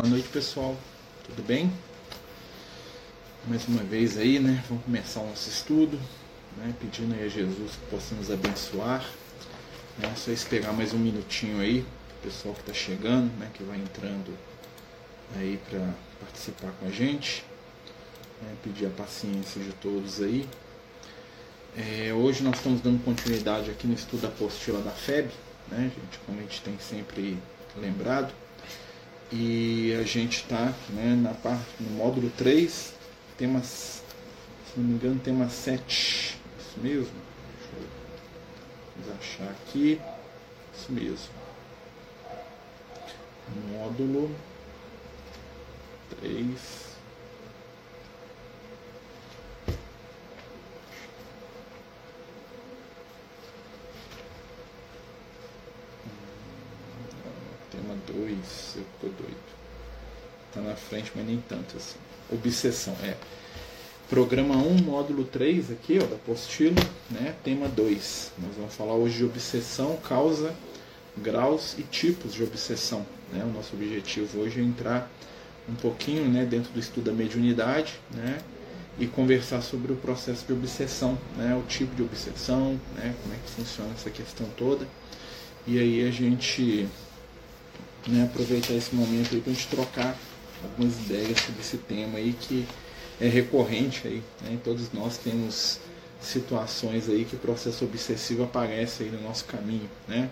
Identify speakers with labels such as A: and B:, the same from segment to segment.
A: Boa noite, pessoal. Tudo bem? Mais uma vez aí, né? Vamos começar o nosso estudo, né? Pedindo aí a Jesus que possa nos abençoar. Né? Só esperar mais um minutinho aí, pessoal que está chegando, né? Que vai entrando aí para participar com a gente. Né? Pedir a paciência de todos aí. É, hoje nós estamos dando continuidade aqui no estudo da apostila da FEB, né, gente? Como a gente tem sempre lembrado. E a gente está né, no módulo 3, tema, se não me engano, tema 7. Isso mesmo? Deixa eu achar aqui. Isso mesmo. Módulo 3. 2, eu tô doido. Tá na frente, mas nem tanto assim. Obsessão, é. Programa 1, módulo 3 aqui, ó, da apostila, né? Tema 2. Nós vamos falar hoje de obsessão, causa, graus e tipos de obsessão. Né? O nosso objetivo hoje é entrar um pouquinho né, dentro do estudo da mediunidade, né? E conversar sobre o processo de obsessão, né? O tipo de obsessão, né? Como é que funciona essa questão toda. E aí a gente né, aproveitar esse momento aí para a gente trocar algumas ideias sobre esse tema aí que é recorrente aí, né? Todos nós temos situações aí que o processo obsessivo aparece aí no nosso caminho, né?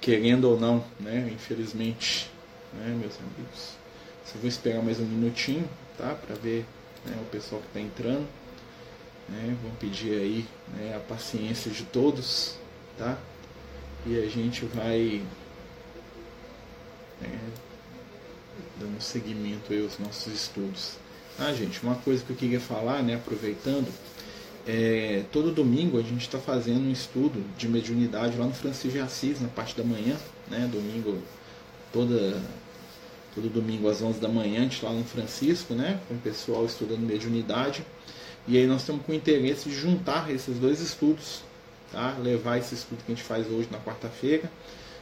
A: Querendo ou não, né? Infelizmente, né, meus amigos. Só vou esperar mais um minutinho, tá? Para ver né, o pessoal que está entrando. Né? Vou pedir aí né, a paciência de todos, tá? E a gente vai né, dando seguimento aí aos nossos estudos. Ah, gente, uma coisa que eu queria falar, né, aproveitando, é, todo domingo a gente está fazendo um estudo de mediunidade lá no Francisco de Assis, na parte da manhã, né, domingo, toda, todo domingo às 11 da manhã, a gente lá no Francisco, né, com o pessoal estudando mediunidade, e aí nós estamos com interesse de juntar esses dois estudos, tá, levar esse estudo que a gente faz hoje na quarta-feira,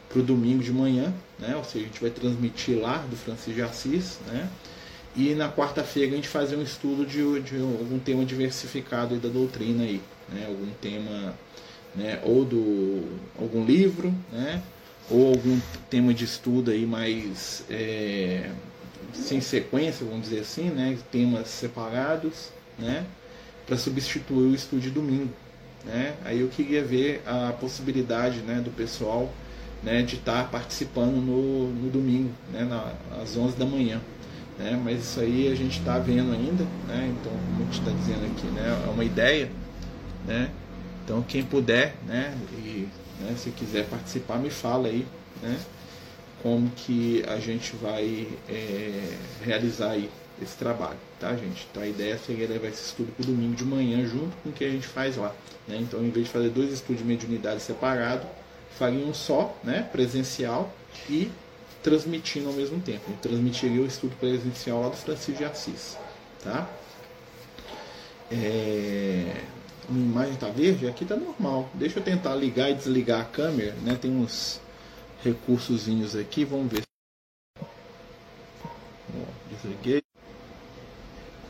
A: para o domingo de manhã, né? ou seja, a gente vai transmitir lá do Francisco de Assis, né? e na quarta-feira a gente fazer um estudo de, de algum tema diversificado da doutrina aí, né? algum tema, né? ou do algum livro, né? ou algum tema de estudo aí mais é, sem sequência, vamos dizer assim, né? temas separados, né? para substituir o estudo de domingo. Né? Aí eu queria ver a possibilidade né, do pessoal né, de estar participando no, no domingo, né, na, às 11 da manhã. Né, mas isso aí a gente está vendo ainda, né, então, como a gente está dizendo aqui, né, é uma ideia. Né, então, quem puder, né, e né, se quiser participar, me fala aí né, como que a gente vai é, realizar aí esse trabalho, tá, gente? Então, a ideia seria levar esse estudo para domingo de manhã, junto com o que a gente faz lá. Né? Então, em vez de fazer dois estudos de mediunidade separados, faria um só, né, presencial, e transmitindo ao mesmo tempo. Eu transmitiria o estudo presencial lá do Francisco de Assis. Tá? É... Minha imagem está verde? Aqui está normal. Deixa eu tentar ligar e desligar a câmera. Né? Tem uns recursos aqui. Vamos ver. Desliguei.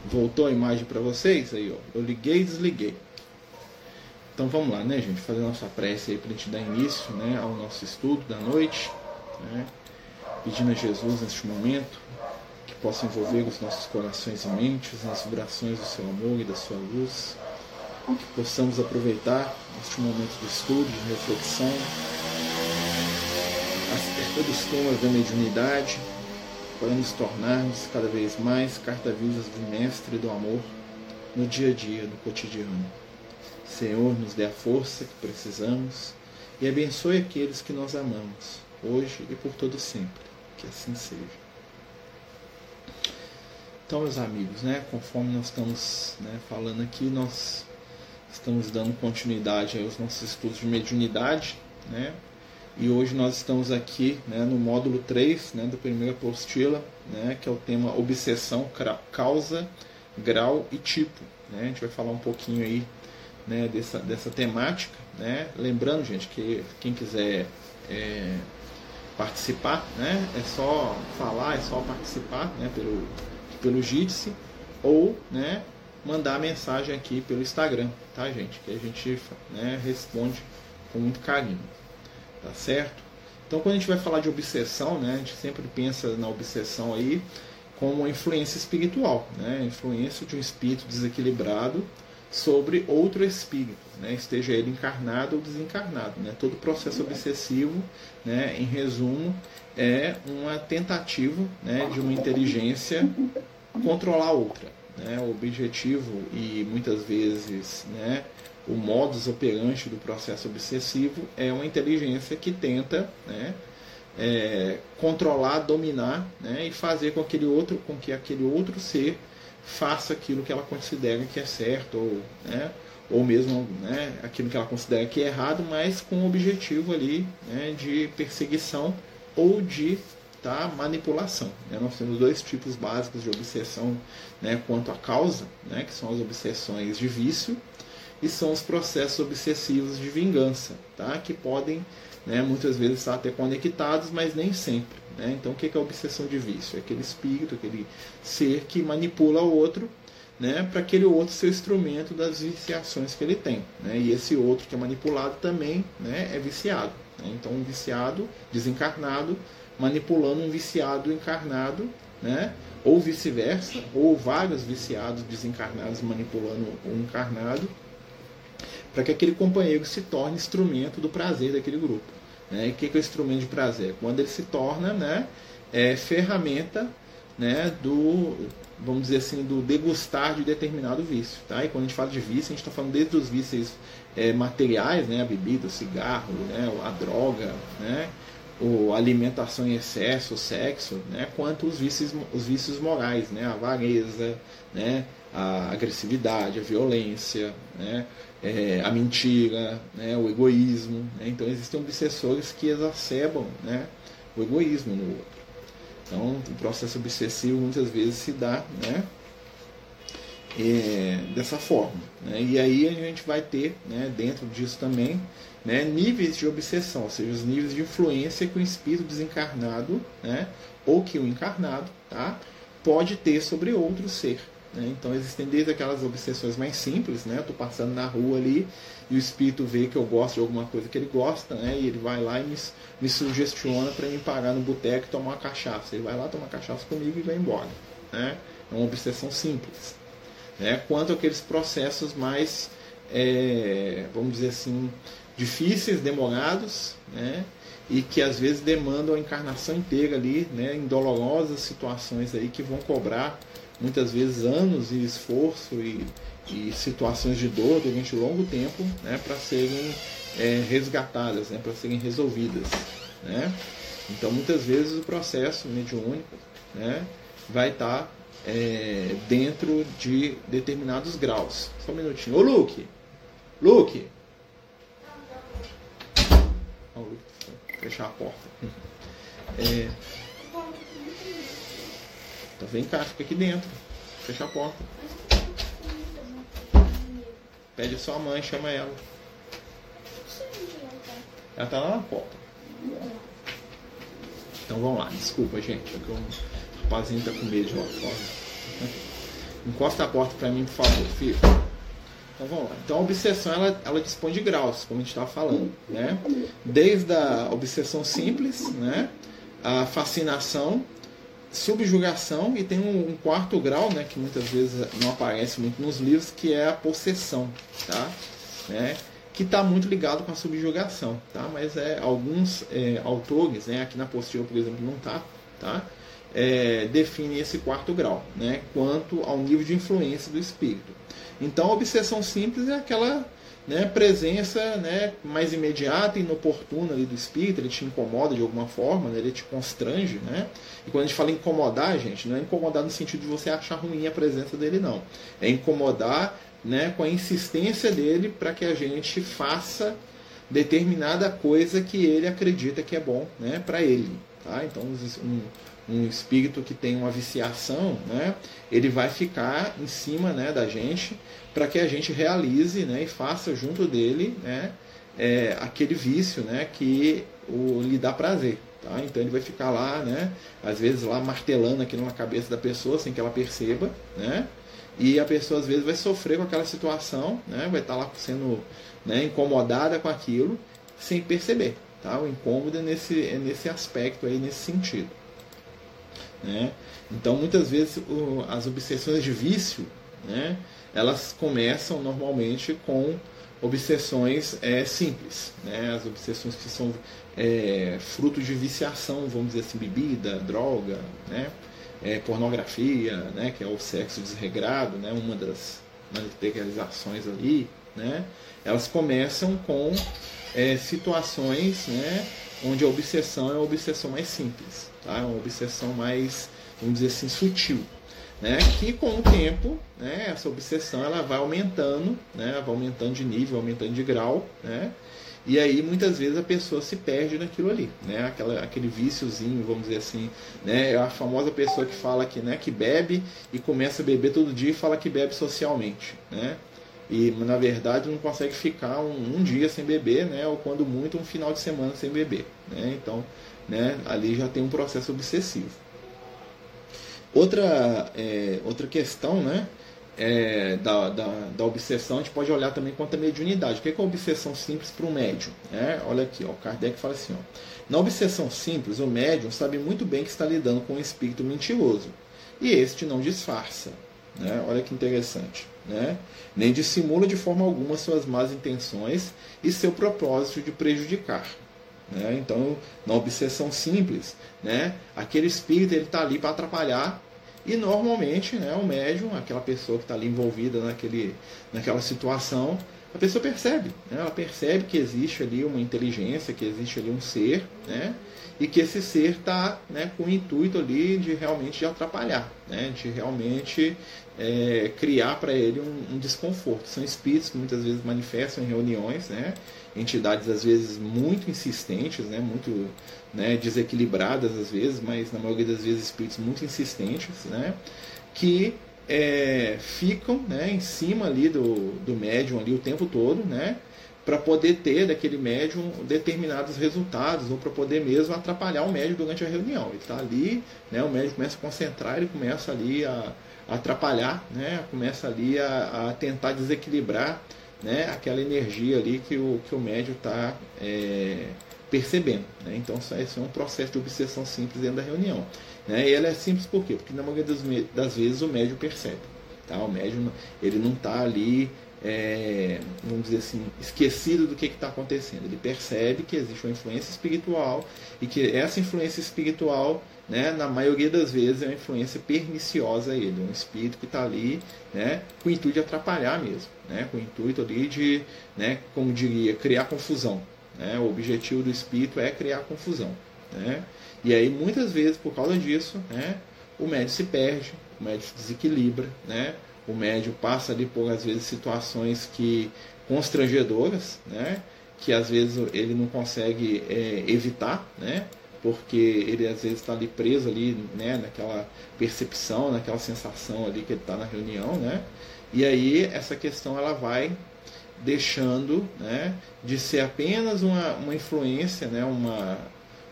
A: Voltou a imagem para vocês? Aí, ó. Eu liguei e desliguei. Então vamos lá, né, gente? Fazer nossa prece aí para a gente dar início né, ao nosso estudo da noite. Né? Pedindo a Jesus neste momento que possa envolver os nossos corações e mentes nas vibrações do seu amor e da sua luz. Que possamos aproveitar este momento de estudo, de reflexão, acerca dos temas da mediunidade, para nos tornarmos cada vez mais carta-visas do Mestre do Amor no dia a dia, no cotidiano. Senhor, nos dê a força que precisamos e abençoe aqueles que nós amamos, hoje e por todo sempre. Que assim seja. Então, meus amigos, né, conforme nós estamos né, falando aqui, nós estamos dando continuidade aos nossos estudos de mediunidade, né, e hoje nós estamos aqui né, no módulo 3 né, da primeira apostila, né, que é o tema obsessão, causa, grau e tipo. Né? A gente vai falar um pouquinho aí né, dessa, dessa temática. Né? Lembrando, gente, que quem quiser é, participar, né? É só falar, é só participar, né? Pelo pelo Jitsi ou, né? Mandar mensagem aqui pelo Instagram, tá, gente? Que a gente né, responde com muito carinho, tá certo? Então, quando a gente vai falar de obsessão, né? A gente sempre pensa na obsessão aí como uma influência espiritual, né? Influência de um espírito desequilibrado sobre outro espírito, né? esteja ele encarnado ou desencarnado. Né? Todo processo obsessivo, né? em resumo, é uma tentativa né? de uma inteligência controlar outra. Né? O objetivo e muitas vezes né? o modus operandi do processo obsessivo é uma inteligência que tenta né? É, controlar, dominar né? e fazer com, aquele outro, com que aquele outro ser faça aquilo que ela considera que é certo, ou, né, ou mesmo né, aquilo que ela considera que é errado, mas com o objetivo ali né, de perseguição ou de tá, manipulação. Né? Nós temos dois tipos básicos de obsessão né, quanto à causa, né, que são as obsessões de vício e são os processos obsessivos de vingança, tá? que podem né, muitas vezes estar até conectados, mas nem sempre. Né? Então, o que é a obsessão de vício? É aquele espírito, aquele ser que manipula o outro né, para aquele outro ser instrumento das viciações que ele tem. Né? E esse outro que é manipulado também né, é viciado. Né? Então, um viciado desencarnado manipulando um viciado encarnado, né? ou vice-versa, ou vários viciados desencarnados manipulando um encarnado, para que aquele companheiro se torne instrumento do prazer daquele grupo. Né? E o que é o instrumento de prazer? Quando ele se torna né, é, ferramenta né, do, vamos dizer assim, do degustar de determinado vício. Tá? E quando a gente fala de vício, a gente está falando desde os vícios é, materiais, né, a bebida, o cigarro, né, a droga, né, o alimentação em excesso, o sexo, né, quanto os vícios, os vícios morais, né, a avareza, né, a agressividade, a violência, né, é, a mentira, né, o egoísmo. Né? Então existem obsessores que exacerbam né, o egoísmo no outro. Então o processo obsessivo muitas vezes se dá né, é, dessa forma. Né? E aí a gente vai ter né, dentro disso também né, níveis de obsessão, ou seja, os níveis de influência que o espírito desencarnado né, ou que o encarnado tá, pode ter sobre outro ser. Né? Então existem desde aquelas obsessões mais simples, né? Estou passando na rua ali e o espírito vê que eu gosto de alguma coisa que ele gosta, né? E ele vai lá e me, me sugestiona para me parar no boteco e tomar uma cachaça. Ele vai lá tomar cachaça comigo e vai embora, né? É uma obsessão simples. Né? Quanto aqueles processos mais, é, vamos dizer assim, difíceis, demorados, né? e que às vezes demandam a encarnação inteira ali, né, em dolorosas situações aí que vão cobrar muitas vezes anos e esforço e, e situações de dor durante longo tempo né, para serem é, resgatadas, né, para serem resolvidas. Né? Então, muitas vezes o processo mediúnico né, vai estar tá, é, dentro de determinados graus. Só um minutinho. Ô, Luke! Luke! Luke, fechar a porta. É, então vem cá, fica aqui dentro. Fecha a porta. Pede a sua mãe, chama ela. Ela tá lá na porta. Então vamos lá, desculpa gente, porque o rapazinho tá com medo de lá fora. Encosta a porta para mim, por favor, filho. Então vamos lá. Então a obsessão ela, ela dispõe de graus, como a gente estava falando, né? Desde a obsessão simples, né? A fascinação, subjugação e tem um, um, quarto grau, né, que muitas vezes não aparece muito nos livros, que é a possessão, tá? Né? Que está muito ligado com a subjugação, tá? Mas é alguns é, autores, né, aqui na apostila, por exemplo, não tá, tá? É, define esse quarto grau, né, quanto ao nível de influência do espírito. Então, a obsessão simples é aquela né, presença né, mais imediata e inoportuna ali do espírito, ele te incomoda de alguma forma, né, ele te constrange. Né? E quando a gente fala incomodar, gente, não é incomodar no sentido de você achar ruim a presença dele, não. É incomodar né, com a insistência dele para que a gente faça determinada coisa que ele acredita que é bom né, para ele. Tá? Então, um, um espírito que tem uma viciação, né, ele vai ficar em cima né, da gente para que a gente realize né, e faça junto dele né, é, aquele vício né, que o, lhe dá prazer. Tá? Então ele vai ficar lá, né? Às vezes lá martelando aquilo na cabeça da pessoa sem que ela perceba, né? E a pessoa às vezes vai sofrer com aquela situação, né? Vai estar lá sendo né, incomodada com aquilo sem perceber, tá? O incômodo é nesse, é nesse aspecto aí, nesse sentido. Né? Então muitas vezes o, as obsessões de vício, né? Elas começam normalmente com obsessões é, simples, né? As obsessões que são é, fruto de viciação, vamos dizer assim, bebida, droga, né? É, pornografia, né? Que é o sexo desregrado, né? Uma das materializações ali, né? Elas começam com é, situações, né? Onde a obsessão é uma obsessão mais simples, tá? É uma obsessão mais, vamos dizer assim, sutil, né? Que com o tempo, né? Essa obsessão ela vai aumentando, né? Vai aumentando de nível, aumentando de grau, né? E aí muitas vezes a pessoa se perde naquilo ali, né? Aquela, aquele víciozinho, vamos dizer assim, né? É a famosa pessoa que fala que, né, que bebe e começa a beber todo dia e fala que bebe socialmente, né? E na verdade não consegue ficar um, um dia sem beber, né? Ou quando muito um final de semana sem beber, né? Então, né? Ali já tem um processo obsessivo. Outra, é, outra questão, né? é, da, da, da, obsessão, a gente pode olhar também quanto à mediunidade. O que é, que é a obsessão simples para o médium? É, olha aqui, ó, Kardec fala assim: ó, na obsessão simples, o médium sabe muito bem que está lidando com um espírito mentiroso e este não disfarça. Né? Olha que interessante. Né? Nem dissimula de forma alguma suas más intenções e seu propósito de prejudicar. Né? Então, na obsessão simples, né? aquele espírito está ali para atrapalhar e normalmente, né, o médium, aquela pessoa que está ali envolvida naquele, naquela situação, a pessoa percebe, né? ela percebe que existe ali uma inteligência, que existe ali um ser, né? e que esse ser está né, com o intuito ali de realmente de atrapalhar, né? de realmente é, criar para ele um, um, desconforto. São espíritos que muitas vezes manifestam em reuniões, né? entidades às vezes muito insistentes, né? muito né, desequilibradas às vezes, mas na maioria das vezes espíritos muito insistentes, né? que é, ficam né, em cima ali do, do médium ali o tempo todo, né? para poder ter daquele médium determinados resultados ou para poder mesmo atrapalhar o médium durante a reunião. Ele está ali, né, o médium começa a concentrar, ele começa ali a, atrapalhar, né, começa ali a, a, tentar desequilibrar né, aquela energia ali que o, que o médium está é, percebendo. Né? Então, esse é um processo de obsessão simples dentro da reunião. Né? E ela é simples por quê? Porque na maioria das, das vezes o médium percebe. Tá? O médium ele não está ali é, vamos dizer assim, esquecido do que está acontecendo. Ele percebe que existe uma influência espiritual e que essa influência espiritual, né, na maioria das vezes, é uma influência perniciosa a ele, um espírito que está ali né, com o intuito de atrapalhar mesmo, né, com o intuito ali de, né, como diria, criar confusão. Né, o objetivo do espírito é criar confusão. Né, e aí, muitas vezes, por causa disso, né, o médium se perde, o médium se desequilibra, né, o médium passa ali por às vezes situações que constrangedoras, né? Que às vezes ele não consegue é, evitar, né? Porque ele às vezes está ali preso ali, né? Naquela percepção, naquela sensação ali que ele está na reunião, né? E aí essa questão ela vai deixando, né? De ser apenas uma, uma influência, né? Uma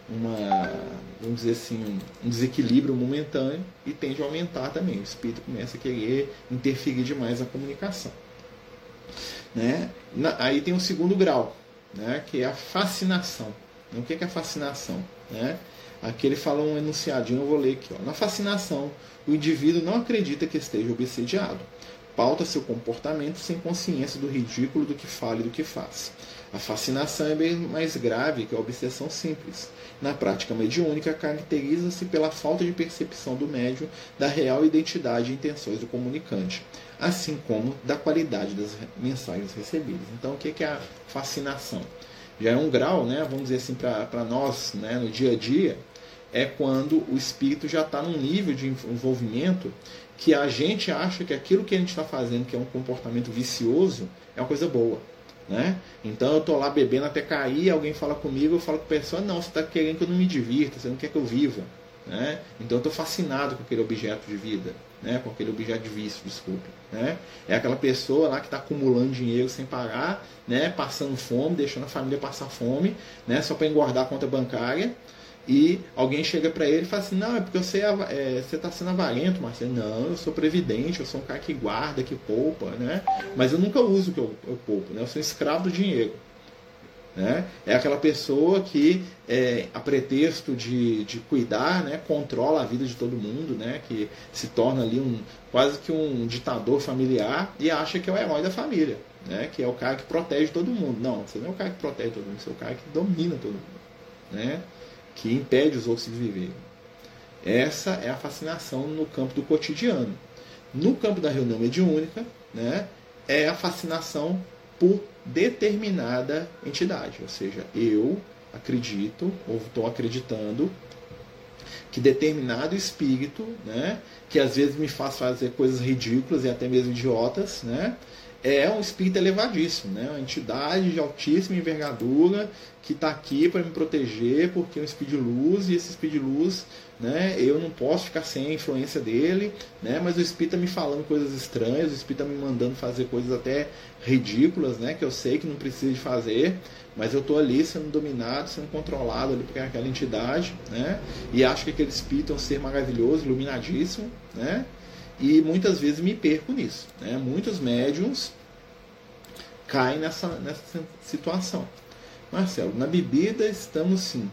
A: uma, vamos dizer assim, um desequilíbrio momentâneo e tende a aumentar também. O espírito começa a querer interferir demais na comunicação. Né? Na, aí tem um segundo grau, né? que é a fascinação. O que é a fascinação? Né? Aqui ele fala um enunciadinho, eu vou ler aqui. Ó. Na fascinação, o indivíduo não acredita que esteja obsediado. Pauta seu comportamento sem consciência do ridículo do que fala e do que faz. A fascinação é bem mais grave que a obsessão simples. Na prática mediúnica, caracteriza-se pela falta de percepção do médium da real identidade e intenções do comunicante, assim como da qualidade das mensagens recebidas. Então, o que é a fascinação? Já é um grau, né, vamos dizer assim, para nós, né, no dia a dia, é quando o espírito já está num nível de envolvimento que a gente acha que aquilo que a gente está fazendo, que é um comportamento vicioso, é uma coisa boa. Né? Então eu estou lá bebendo até cair, alguém fala comigo, eu falo com a pessoa, não, você está querendo que eu não me divirta, você não quer que eu viva. Né? Então eu estou fascinado com aquele objeto de vida, né? com aquele objeto de vício, desculpe. Né? É aquela pessoa lá que está acumulando dinheiro sem pagar, né? passando fome, deixando a família passar fome, né? só para engordar a conta bancária. E alguém chega para ele e fala assim, não, é porque você é, está sendo avarento, Marcelo. Não, eu sou previdente, eu sou um cara que guarda, que poupa, né? Mas eu nunca uso o que eu, eu poupo, né? Eu sou escravo do dinheiro. Né? É aquela pessoa que, é, a pretexto de, de cuidar, né, controla a vida de todo mundo, né, que se torna ali um, quase que um ditador familiar e acha que é o herói da família, né, que é o cara que protege todo mundo. Não, você não é o cara que protege todo mundo, você é o cara que domina todo mundo, né, que impede os outros de viver. Essa é a fascinação no campo do cotidiano. No campo da reunião mediúnica, né, é a fascinação por determinada entidade. Ou seja, eu acredito, ou estou acreditando, que determinado espírito, né, que às vezes me faz fazer coisas ridículas e até mesmo idiotas, né, é um espírito elevadíssimo, né? uma entidade de altíssima envergadura que está aqui para me proteger, porque é um espírito de luz, e esse espírito de luz, né, eu não posso ficar sem a influência dele, né, mas o espírito está me falando coisas estranhas, o espírito está me mandando fazer coisas até ridículas, né, que eu sei que não precisa de fazer, mas eu estou ali sendo dominado, sendo controlado ali por aquela entidade, né, e acho que aquele espírito é um ser maravilhoso, iluminadíssimo, né, e muitas vezes me perco nisso. Né? Muitos médiums caem nessa, nessa situação. Marcelo, na bebida estamos sim.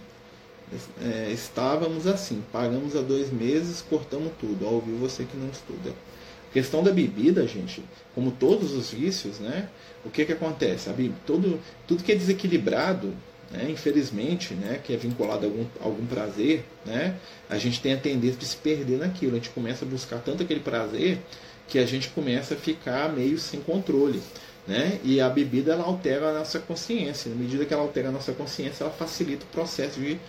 A: É, estávamos assim, pagamos há dois meses, cortamos tudo. Ó, ouviu você que não estuda. A questão da bebida, gente, como todos os vícios, né? O que que acontece? A bebida, todo, tudo que é desequilibrado, né, infelizmente, né, que é vinculado a algum, algum prazer, né, a gente tem a tendência de se perder naquilo. A gente começa a buscar tanto aquele prazer que a gente começa a ficar meio sem controle. Né? E a bebida ela altera a nossa consciência. Na medida que ela altera a nossa consciência, ela facilita o processo de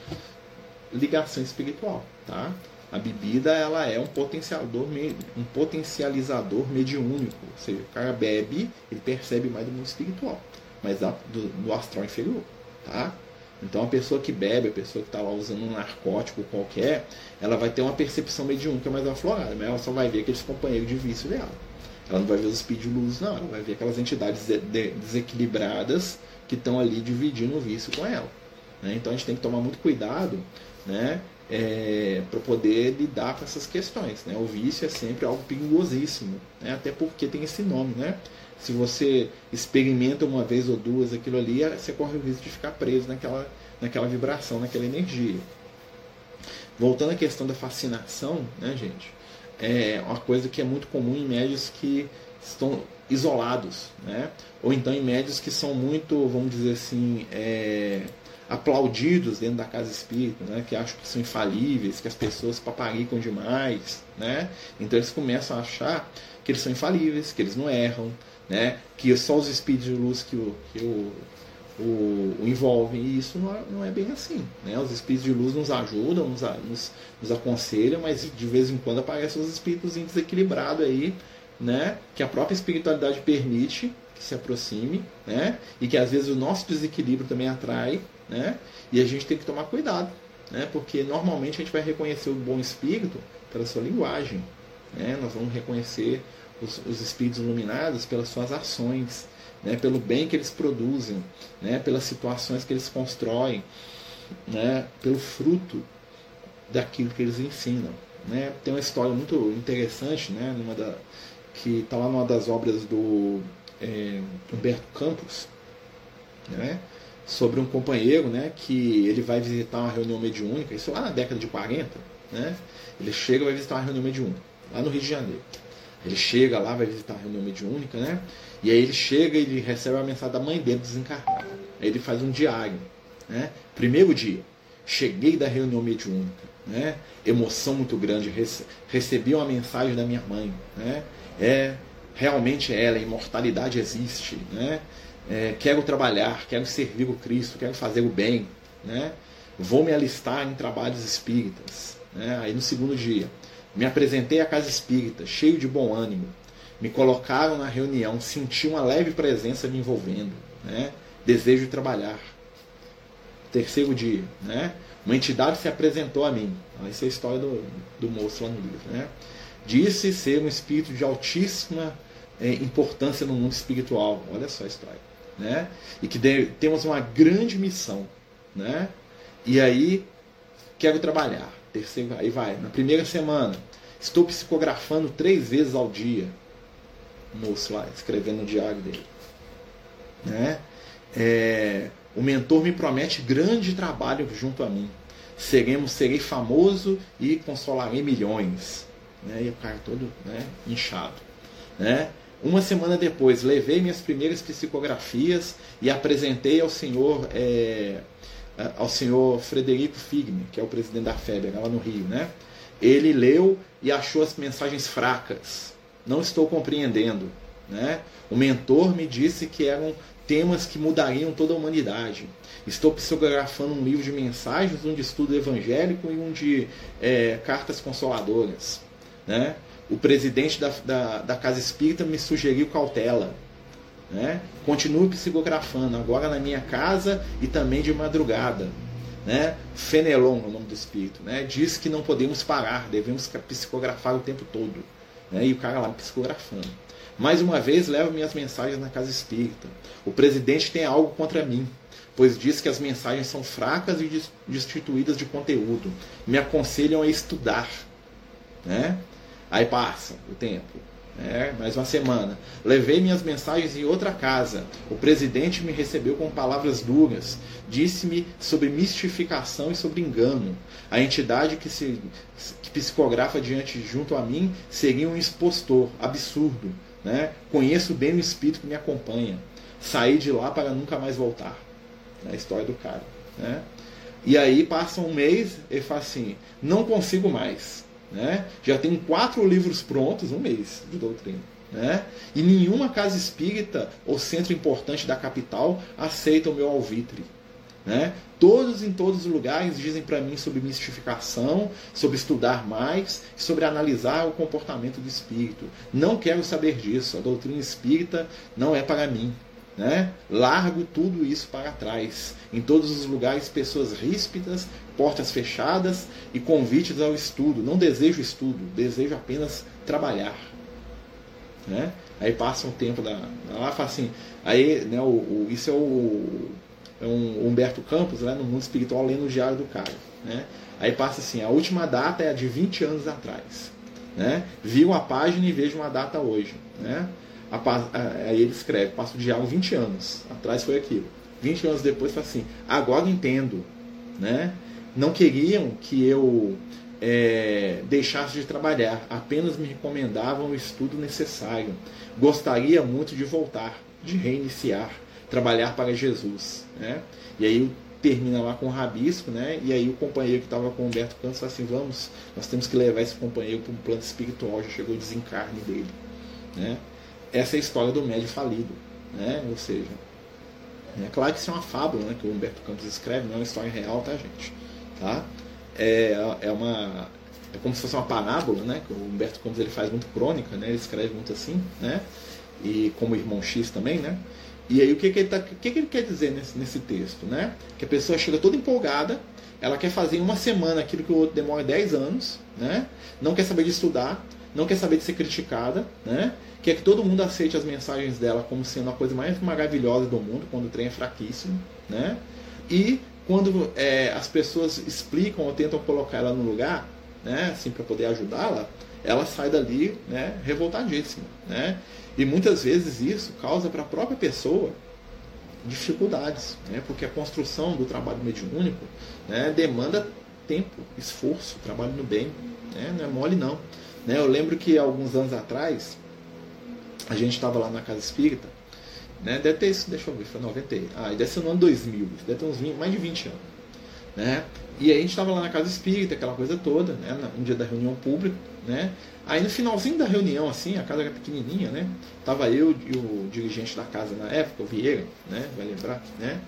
A: ligação espiritual. Tá? A bebida ela é um potencializador, um potencializador mediúnico. Ou seja, o cara bebe, ele percebe mais do mundo espiritual, mas do, do astral inferior. Tá? Então a pessoa que bebe, a pessoa que está lá usando um narcótico qualquer, ela vai ter uma percepção mediúnica mais aflorada, mas ela só vai ver aqueles companheiros de vício dela. Ela não vai ver os speed luz, não, ela vai ver aquelas entidades de, de, desequilibradas que estão ali dividindo o vício com ela. Né? Então a gente tem que tomar muito cuidado né? É, para poder lidar com essas questões. Né? O vício é sempre algo perigosíssimo, né? até porque tem esse nome, né? Se você experimenta uma vez ou duas aquilo ali, você corre o risco de ficar preso naquela, naquela vibração, naquela energia. Voltando à questão da fascinação, né, gente? É uma coisa que é muito comum em médios que estão isolados, né? Ou então em médios que são muito, vamos dizer assim, é, aplaudidos dentro da casa espírita, né? que acham que são infalíveis, que as pessoas paparicam demais, né? Então eles começam a achar que eles são infalíveis, que eles não erram, né? que só os espíritos de luz que o, que o, o, o envolvem. E isso não é, não é, bem assim. Né? Os espíritos de luz nos ajudam, nos, nos, nos aconselham, mas de vez em quando aparecem os espíritos desequilibrados aí, né? que a própria espiritualidade permite que se aproxime, né? e que às vezes o nosso desequilíbrio também atrai, né? e a gente tem que tomar cuidado. Né? Porque normalmente a gente vai reconhecer o bom espírito pela sua linguagem. Né? Nós vamos reconhecer os, os espíritos iluminados pelas suas ações, né, pelo bem que eles produzem, né, pelas situações que eles constroem, né, pelo fruto daquilo que eles ensinam. Né. Tem uma história muito interessante, né, numa da, que está lá numa das obras do é, Humberto Campos, né, sobre um companheiro né, que ele vai visitar uma reunião mediúnica, isso lá na década de 40, né, ele chega e vai visitar uma reunião mediúnica, lá no Rio de Janeiro. Ele chega lá, vai visitar a reunião mediúnica, né? E aí ele chega e ele recebe a mensagem da mãe dele desencarnada. Aí ele faz um diário, né? Primeiro dia, cheguei da reunião mediúnica, né? Emoção muito grande, recebi uma mensagem da minha mãe, né? É realmente ela, a imortalidade existe, né? É, quero trabalhar, quero servir o Cristo, quero fazer o bem, né? Vou me alistar em trabalhos espíritas, né? Aí no segundo dia, me apresentei à casa espírita, cheio de bom ânimo. Me colocaram na reunião, senti uma leve presença me envolvendo. Né? Desejo de trabalhar. Terceiro dia, né? uma entidade se apresentou a mim. Essa é a história do, do moço lá no livro. Né? Disse ser um espírito de altíssima é, importância no mundo espiritual. Olha só a história. Né? E que temos uma grande missão. Né? E aí quero trabalhar. Terceiro, aí vai. Na primeira semana, estou psicografando três vezes ao dia. O moço lá, escrevendo no diário dele. Né? É, o mentor me promete grande trabalho junto a mim. Seremos, serei famoso e consolarei milhões. Né? E o cara todo né, inchado. Né? Uma semana depois, levei minhas primeiras psicografias e apresentei ao senhor, é, ao senhor Frederico Figme, que é o presidente da FEB, lá no Rio. Né? Ele leu e achou as mensagens fracas. Não estou compreendendo. Né? O mentor me disse que eram temas que mudariam toda a humanidade. Estou psicografando um livro de mensagens, um de estudo evangélico e um de é, cartas consoladoras. Né? O presidente da, da, da Casa Espírita me sugeriu cautela. Né? Continuo psicografando, agora na minha casa e também de madrugada. Né? Fenelon, o nome do espírito, né? diz que não podemos parar, devemos psicografar o tempo todo. Né? E o cara lá psicografando. Mais uma vez, levo minhas mensagens na casa espírita. O presidente tem algo contra mim, pois diz que as mensagens são fracas e destituídas de conteúdo. Me aconselham a estudar. Né? Aí passa o tempo. É, mais uma semana. Levei minhas mensagens em outra casa. O presidente me recebeu com palavras duras. Disse-me sobre mistificação e sobre engano. A entidade que se que psicografa diante junto a mim seria um expostor absurdo. Né? Conheço bem o espírito que me acompanha. Saí de lá para nunca mais voltar. É a história do cara. Né? E aí passa um mês e fala assim: não consigo mais. Né? Já tenho quatro livros prontos, um mês de doutrina. Né? E nenhuma casa espírita ou centro importante da capital aceita o meu alvitre. Né? Todos em todos os lugares dizem para mim sobre mistificação, sobre estudar mais, sobre analisar o comportamento do espírito. Não quero saber disso. A doutrina espírita não é para mim. Né? Largo tudo isso para trás. Em todos os lugares, pessoas ríspidas, portas fechadas e convites ao estudo. Não desejo estudo, desejo apenas trabalhar. Né? Aí passa um tempo da, lá fala assim, aí né, o, o, isso é o, é um Humberto Campos, né, no mundo espiritual, lendo o diário do cara. Né? Aí passa assim, a última data é de 20 anos atrás. Né? Vi uma página e vejo uma data hoje. Né? Aí ele escreve, passa o diálogo 20 anos, atrás foi aquilo. 20 anos depois fala assim, agora entendo. Né? Não queriam que eu é, deixasse de trabalhar, apenas me recomendavam o estudo necessário. Gostaria muito de voltar, de reiniciar, trabalhar para Jesus. Né? E aí termina lá com o rabisco, né? E aí o companheiro que estava com o Humberto Campos fala assim, vamos, nós temos que levar esse companheiro para um plano espiritual, já chegou o desencarne dele. Né? Essa é a história do médio falido. Né? Ou seja, é claro que isso é uma fábula né, que o Humberto Campos escreve, não é uma história real, tá, gente? Tá? É, é uma. É como se fosse uma parábola, né? Que o Humberto Campos ele faz muito crônica, né? Ele escreve muito assim, né? E como irmão X também, né? E aí o que, que, ele, tá, o que, que ele quer dizer nesse, nesse texto, né? Que a pessoa chega toda empolgada, ela quer fazer em uma semana aquilo que o outro demora 10 anos, né? Não quer saber de estudar, não quer saber de ser criticada, né? quer que todo mundo aceite as mensagens dela como sendo a coisa mais maravilhosa do mundo, quando o trem é fraquíssimo, né? E quando é, as pessoas explicam ou tentam colocar ela no lugar, né, assim, para poder ajudá-la, ela sai dali, né, revoltadíssima, né? E muitas vezes isso causa para a própria pessoa dificuldades, né? Porque a construção do trabalho mediúnico, né, demanda tempo, esforço, trabalho no bem, né? Não é mole não. Né? Eu lembro que alguns anos atrás, a gente estava lá na Casa Espírita, né? deve ter isso, deixa eu ver, foi 90, ah, deve ser no ano 2000, deve ter uns 20, mais de 20 anos. Né? E aí a gente estava lá na Casa Espírita, aquela coisa toda, né? um dia da reunião pública, né? Aí no finalzinho da reunião, assim, a casa era pequenininha, né? Tava eu e o dirigente da casa na época, o Vieira, né? Vai lembrar, né?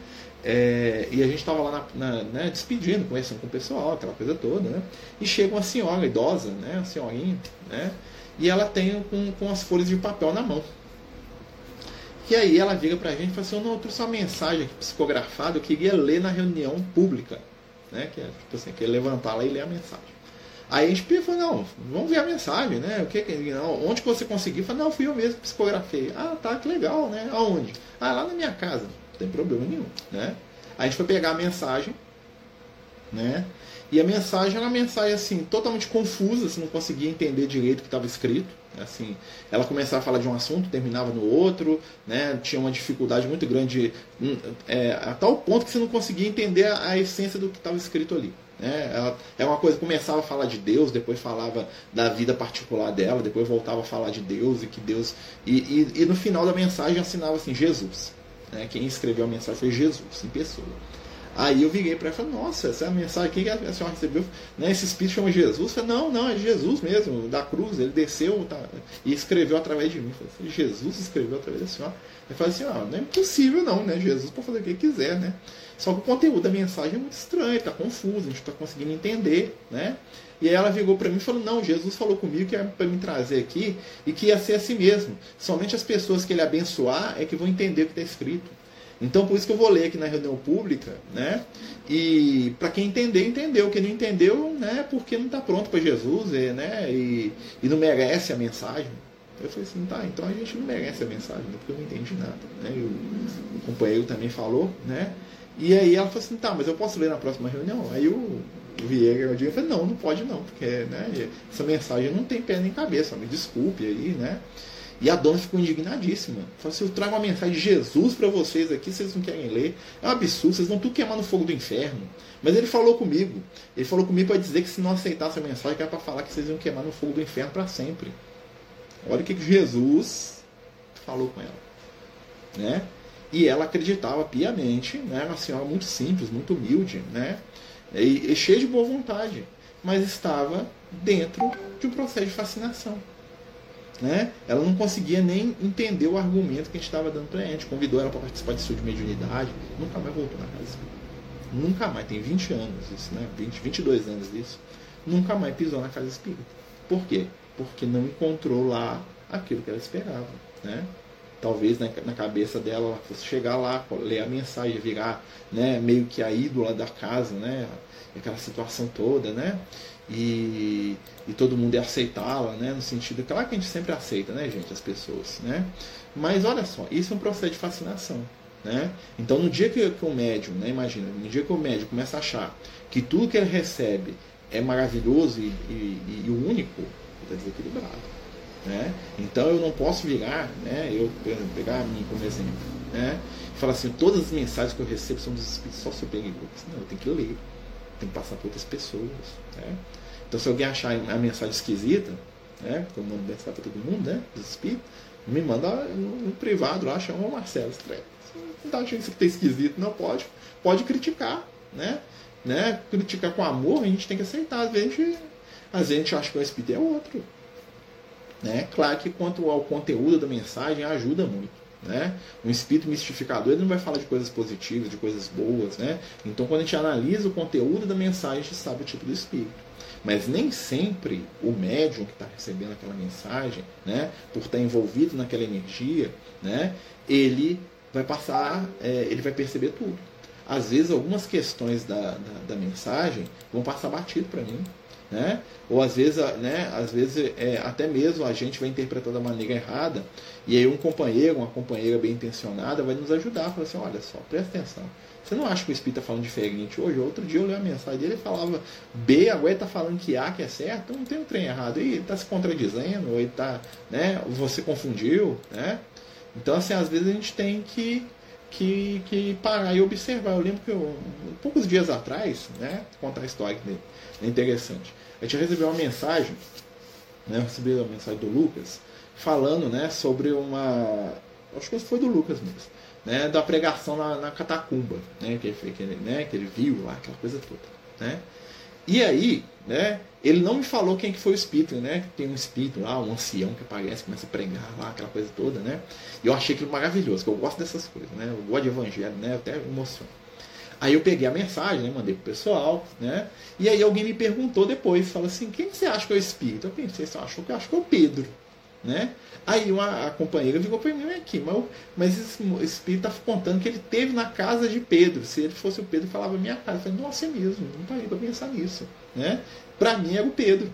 A: É, e a gente estava lá na, na, né, despedindo, conversando com o pessoal, aquela coisa toda, né? E chega uma senhora idosa, né? Uma senhorinha, né? E ela tem com, com as folhas de papel na mão. E aí ela vira pra gente e fala assim, não, eu trouxe uma mensagem aqui psicografada, eu queria ler na reunião pública. Né? Que é, tipo assim, queria levantar lá e ler a mensagem. Aí a gente pensou, não, vamos ver a mensagem, né? O que, não, onde que você conseguiu? Falei, não, fui eu mesmo que psicografei. Ah, tá, que legal, né? Aonde? Ah, lá na minha casa. Não tem problema nenhum, né? A gente foi pegar a mensagem, né? E a mensagem era uma mensagem assim, totalmente confusa, você não conseguia entender direito o que estava escrito. Assim, ela começava a falar de um assunto, terminava no outro, né? tinha uma dificuldade muito grande, hum, é, a tal ponto que você não conseguia entender a, a essência do que estava escrito ali. Né? é uma coisa, começava a falar de Deus, depois falava da vida particular dela, depois voltava a falar de Deus e que Deus. E, e, e no final da mensagem assinava assim, Jesus. Né? Quem escreveu a mensagem foi Jesus, em pessoa. Aí eu virei para ela e falei, nossa, essa mensagem que a senhora recebeu, né? esse espírito chama Jesus. Eu falei, não, não, é Jesus mesmo, da cruz, ele desceu tá, e escreveu através de mim. Eu falei, Jesus escreveu através da senhora. Eu falei assim, ah, não é impossível não, né? Jesus pode fazer o que quiser, né? Só que o conteúdo da mensagem é muito estranho, está confuso, a gente está conseguindo entender, né? E aí ela virou para mim e falou: Não, Jesus falou comigo que é para me trazer aqui e que ia ser assim mesmo. Somente as pessoas que ele abençoar é que vão entender o que está escrito. Então, por isso que eu vou ler aqui na reunião pública, né? E para quem entender, entendeu. Quem não entendeu, né? Porque não está pronto para Jesus, né? E, e não merece a mensagem. Eu falei assim, tá, então a gente não merece a mensagem, né? porque eu não entendi nada. Né? E o, o companheiro também falou, né? E aí ela falou assim, tá, mas eu posso ler na próxima reunião? Aí o Vieira eu falei, não, não pode não, porque né, essa mensagem não tem pé nem cabeça, me desculpe aí, né? E a dona ficou indignadíssima. Falou assim: eu trago uma mensagem de Jesus para vocês aqui, vocês não querem ler. É um absurdo, vocês vão tudo queimar no fogo do inferno. Mas ele falou comigo. Ele falou comigo para dizer que se não aceitasse a mensagem, era para falar que vocês iam queimar no fogo do inferno para sempre. Olha o que Jesus falou com ela. Né? E ela acreditava piamente, né? era uma senhora muito simples, muito humilde, né? E, e cheia de boa vontade. Mas estava dentro de um processo de fascinação. Né? Ela não conseguia nem entender o argumento que a gente estava dando para a gente. Convidou ela para participar de estudo de mediunidade, nunca mais voltou na casa. Nunca mais, tem 20 anos isso, né? 20, 22 anos disso. Nunca mais pisou na casa espírita. Por quê? Porque não encontrou lá aquilo que ela esperava. Né? Talvez na, na cabeça dela ela fosse chegar lá, ler a mensagem, virar né, meio que a ídola da casa, né? aquela situação toda, né? e, e todo mundo ia aceitá-la, né? No sentido, claro que a gente sempre aceita, né, gente, as pessoas, né? Mas olha só, isso é um processo de fascinação, né? Então, no dia que, que o médium, né, imagina, no dia que o médium começa a achar que tudo que ele recebe é maravilhoso e, e, e único, ele está desequilibrado. Né? Então eu não posso virar, né? eu, pegar a mim como exemplo, né? e falar assim: todas as mensagens que eu recebo são dos espíritos só superiores. Não, eu tenho que ler, tem que passar por outras pessoas. Né? Então, se alguém achar a mensagem esquisita, né? porque eu mando mensagem para todo mundo, né? Dos espíritos, me manda no, privado lá, chama o Marcelo Estreia. Não está achando isso que está esquisito, não pode. Pode criticar, né? né? Criticar com amor, a gente tem que aceitar. Às vezes, às vezes a gente acha que o espírito é outro. Né? Claro que quanto ao conteúdo da mensagem ajuda muito. Né? Um espírito mistificador ele não vai falar de coisas positivas, de coisas boas. Né? Então, quando a gente analisa o conteúdo da mensagem, a gente sabe o tipo do espírito. Mas nem sempre o médium que está recebendo aquela mensagem, né, por estar envolvido naquela energia, né, ele vai passar, é, ele vai perceber tudo. Às vezes, algumas questões da, da, da mensagem vão passar batido para mim né? Ou às vezes, né, às vezes é, até mesmo a gente vai interpretar da maneira errada, e aí um companheiro, uma companheira bem intencionada vai nos ajudar, falar assim, olha só, presta atenção. Você não acha que o Espírito está falando diferente hoje? Outro dia eu li a mensagem dele e falava B, agora ele está falando que A que é certo, não tem um trem errado. E está se contradizendo, ou ele está, né, você confundiu, né? Então, assim, às vezes a gente tem que, que, que parar e observar. Eu lembro que eu, poucos dias atrás, né, contar a história dele, é interessante. A gente recebeu uma mensagem, né, eu recebi uma mensagem do Lucas, falando né, sobre uma. Acho que foi do Lucas mesmo. Né, da pregação na, na catacumba, né, que, ele, que, ele, né, que ele viu lá, aquela coisa toda. Né? E aí, né, ele não me falou quem que foi o espírito, né? Tem um espírito lá, um ancião que aparece, começa a pregar lá, aquela coisa toda, né? E eu achei aquilo maravilhoso, que eu gosto dessas coisas, né? Eu gosto de evangelho, né? Eu até emociono. Aí eu peguei a mensagem, né, mandei pro pessoal, né? E aí alguém me perguntou depois, fala assim, quem você acha que é o espírito? Eu pensei, você achou que eu acho que é o Pedro, né? Aí uma, a companheira ficou para mim aqui, mas, mas esse espírito está contando que ele teve na casa de Pedro. Se ele fosse o Pedro, falava minha casa. Eu falei, nossa, é mesmo, não parei para pensar nisso, né? Para mim era o Pedro,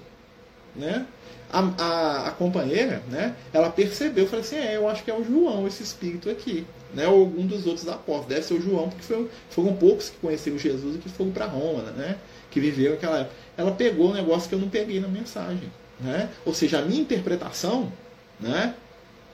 A: né? A, a, a, companheira, né, ela percebeu, falou assim, é, eu acho que é o João, esse espírito aqui, né, ou algum dos outros apóstolos, deve ser o João, porque foram, foram poucos que conheceram Jesus e que foram para Roma, né, que viveu aquela época. Ela pegou um negócio que eu não peguei na mensagem. Né? Ou seja, a minha interpretação né,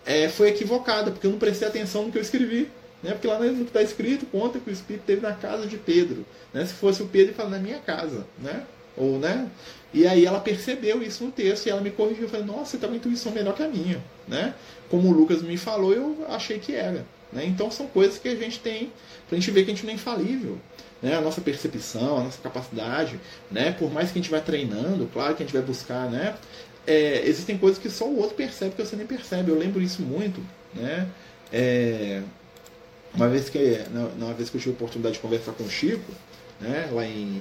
A: é, foi equivocada, porque eu não prestei atenção no que eu escrevi. Né? Porque lá no que está escrito, conta que o Espírito esteve na casa de Pedro. Né? Se fosse o Pedro, ele fala na minha casa. Né? Ou, né? E aí ela percebeu isso no texto e ela me corrigiu. Falei, nossa, você tem uma intuição melhor que a minha. Né? Como o Lucas me falou, eu achei que era. Né? Então são coisas que a gente tem para a gente ver que a gente não é infalível. Né? A nossa percepção, a nossa capacidade, né? por mais que a gente vá treinando, claro que a gente vai buscar, né? É, existem coisas que só o outro percebe que você nem percebe. Eu lembro isso muito. Né? É, uma vez que, uma vez que eu tive a oportunidade de conversar com o Chico, né, lá em,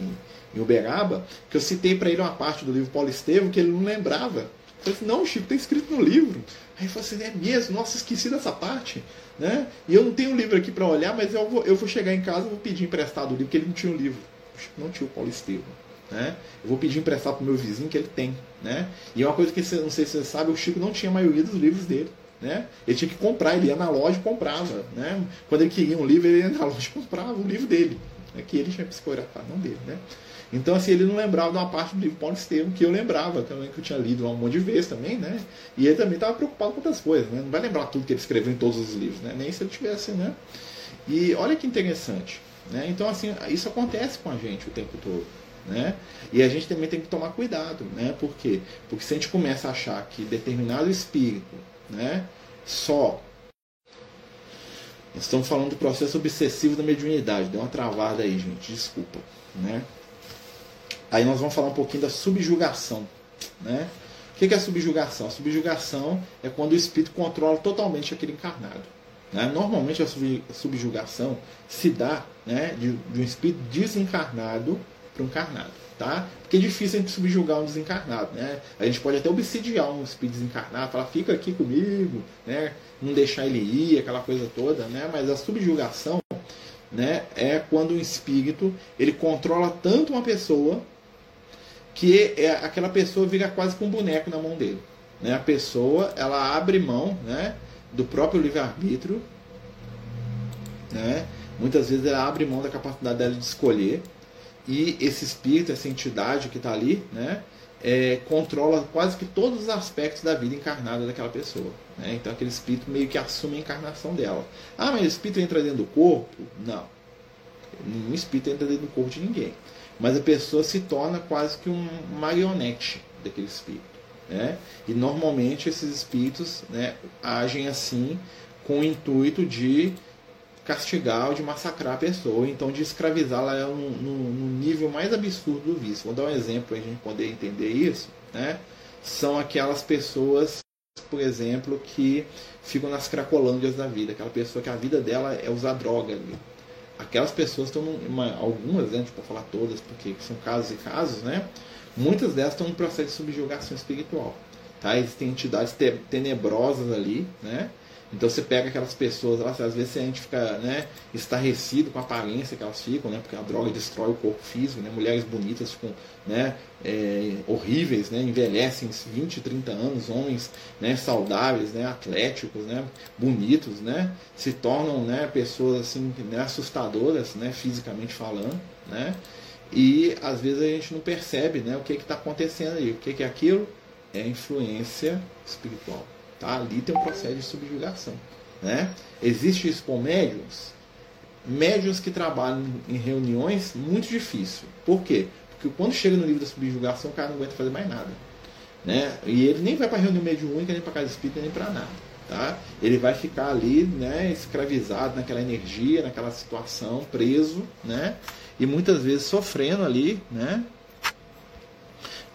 A: em Uberaba, que eu citei para ele uma parte do livro Paulo Estevam que ele não lembrava. Eu falei não, Chico, tem escrito no livro. Aí ele falou assim, é mesmo? Nossa, esqueci dessa parte. Né? E eu não tenho um livro aqui para olhar, mas eu vou, eu vou chegar em casa e vou pedir emprestado o livro, porque ele não tinha o livro. Não tinha o Paulo Estevam. Né? Eu vou pedir emprestado para meu vizinho, que ele tem. Né? E é uma coisa que você, não sei se você sabe, o Chico não tinha a maioria dos livros dele. Né? Ele tinha que comprar, ele ia na loja e comprava. Né? Quando ele queria um livro, ele ia na loja e comprava o livro dele. Né? Que ele tinha psicografado, não dele. Né? Então, assim, ele não lembrava de uma parte do livro Paulo Estevam que eu lembrava, também que eu tinha lido um monte de vezes também, né? E ele também estava preocupado com outras coisas, né? Não vai lembrar tudo que ele escreveu em todos os livros, né? Nem se ele tivesse, né? E olha que interessante, né? Então, assim, isso acontece com a gente o tempo todo, né? E a gente também tem que tomar cuidado, né? Por quê? Porque se a gente começa a achar que determinado espírito, né? Só Estamos falando do processo obsessivo da mediunidade. Deu uma travada aí, gente. Desculpa. Né? Aí nós vamos falar um pouquinho da subjugação. Né? O que é a subjugação? A subjugação é quando o espírito controla totalmente aquele encarnado. Né? Normalmente a subjugação se dá né, de, de um espírito desencarnado para um encarnado. Tá? Porque é difícil a gente subjugar um desencarnado. Né? A gente pode até obsidiar um espírito desencarnado, falar, fica aqui comigo, né? não deixar ele ir, aquela coisa toda. Né? Mas a subjugação né, é quando o espírito ele controla tanto uma pessoa que é, aquela pessoa vira quase com um boneco na mão dele. Né? A pessoa ela abre mão né, do próprio livre-arbítrio, né? muitas vezes ela abre mão da capacidade dela de escolher, e esse espírito, essa entidade que está ali, né, é, controla quase que todos os aspectos da vida encarnada daquela pessoa. Né? Então aquele espírito meio que assume a encarnação dela. Ah, mas o espírito entra dentro do corpo? Não. Nenhum espírito entra dentro do corpo de ninguém mas a pessoa se torna quase que um marionete daquele espírito. Né? E normalmente esses espíritos né, agem assim com o intuito de castigar ou de massacrar a pessoa, então de escravizá-la no, no, no, nível mais absurdo do vício. Vou dar um exemplo para a gente poder entender isso. Né? São aquelas pessoas, por exemplo, que ficam nas cracolândias da vida, aquela pessoa que a vida dela é usar droga aquelas pessoas estão, algumas, né, tipo, falar todas, porque são casos e casos, né? Muitas delas estão no processo de subjugação espiritual. Tá? Existem entidades tenebrosas ali, né? Então você pega aquelas pessoas, elas, às vezes a gente fica né, estarrecido com a aparência que elas ficam, né, porque a droga destrói o corpo físico, né, mulheres bonitas ficam né, é, horríveis, né, envelhecem 20, 30 anos, homens né, saudáveis, né, atléticos, né, bonitos, né, se tornam né, pessoas assim, né, assustadoras né, fisicamente falando. Né, e às vezes a gente não percebe né, o que está acontecendo aí, o que, que é aquilo? É influência espiritual. Tá? Ali tem um processo de subjugação. Né? Existe isso com médiums? Médiums que trabalham em reuniões, muito difícil. Por quê? Porque quando chega no nível da subjugação, o cara não aguenta fazer mais nada. Né? E ele nem vai para reunião mediúnica, nem para casa espírita, nem para nada. Tá? Ele vai ficar ali né, escravizado naquela energia, naquela situação, preso, né? e muitas vezes sofrendo ali né,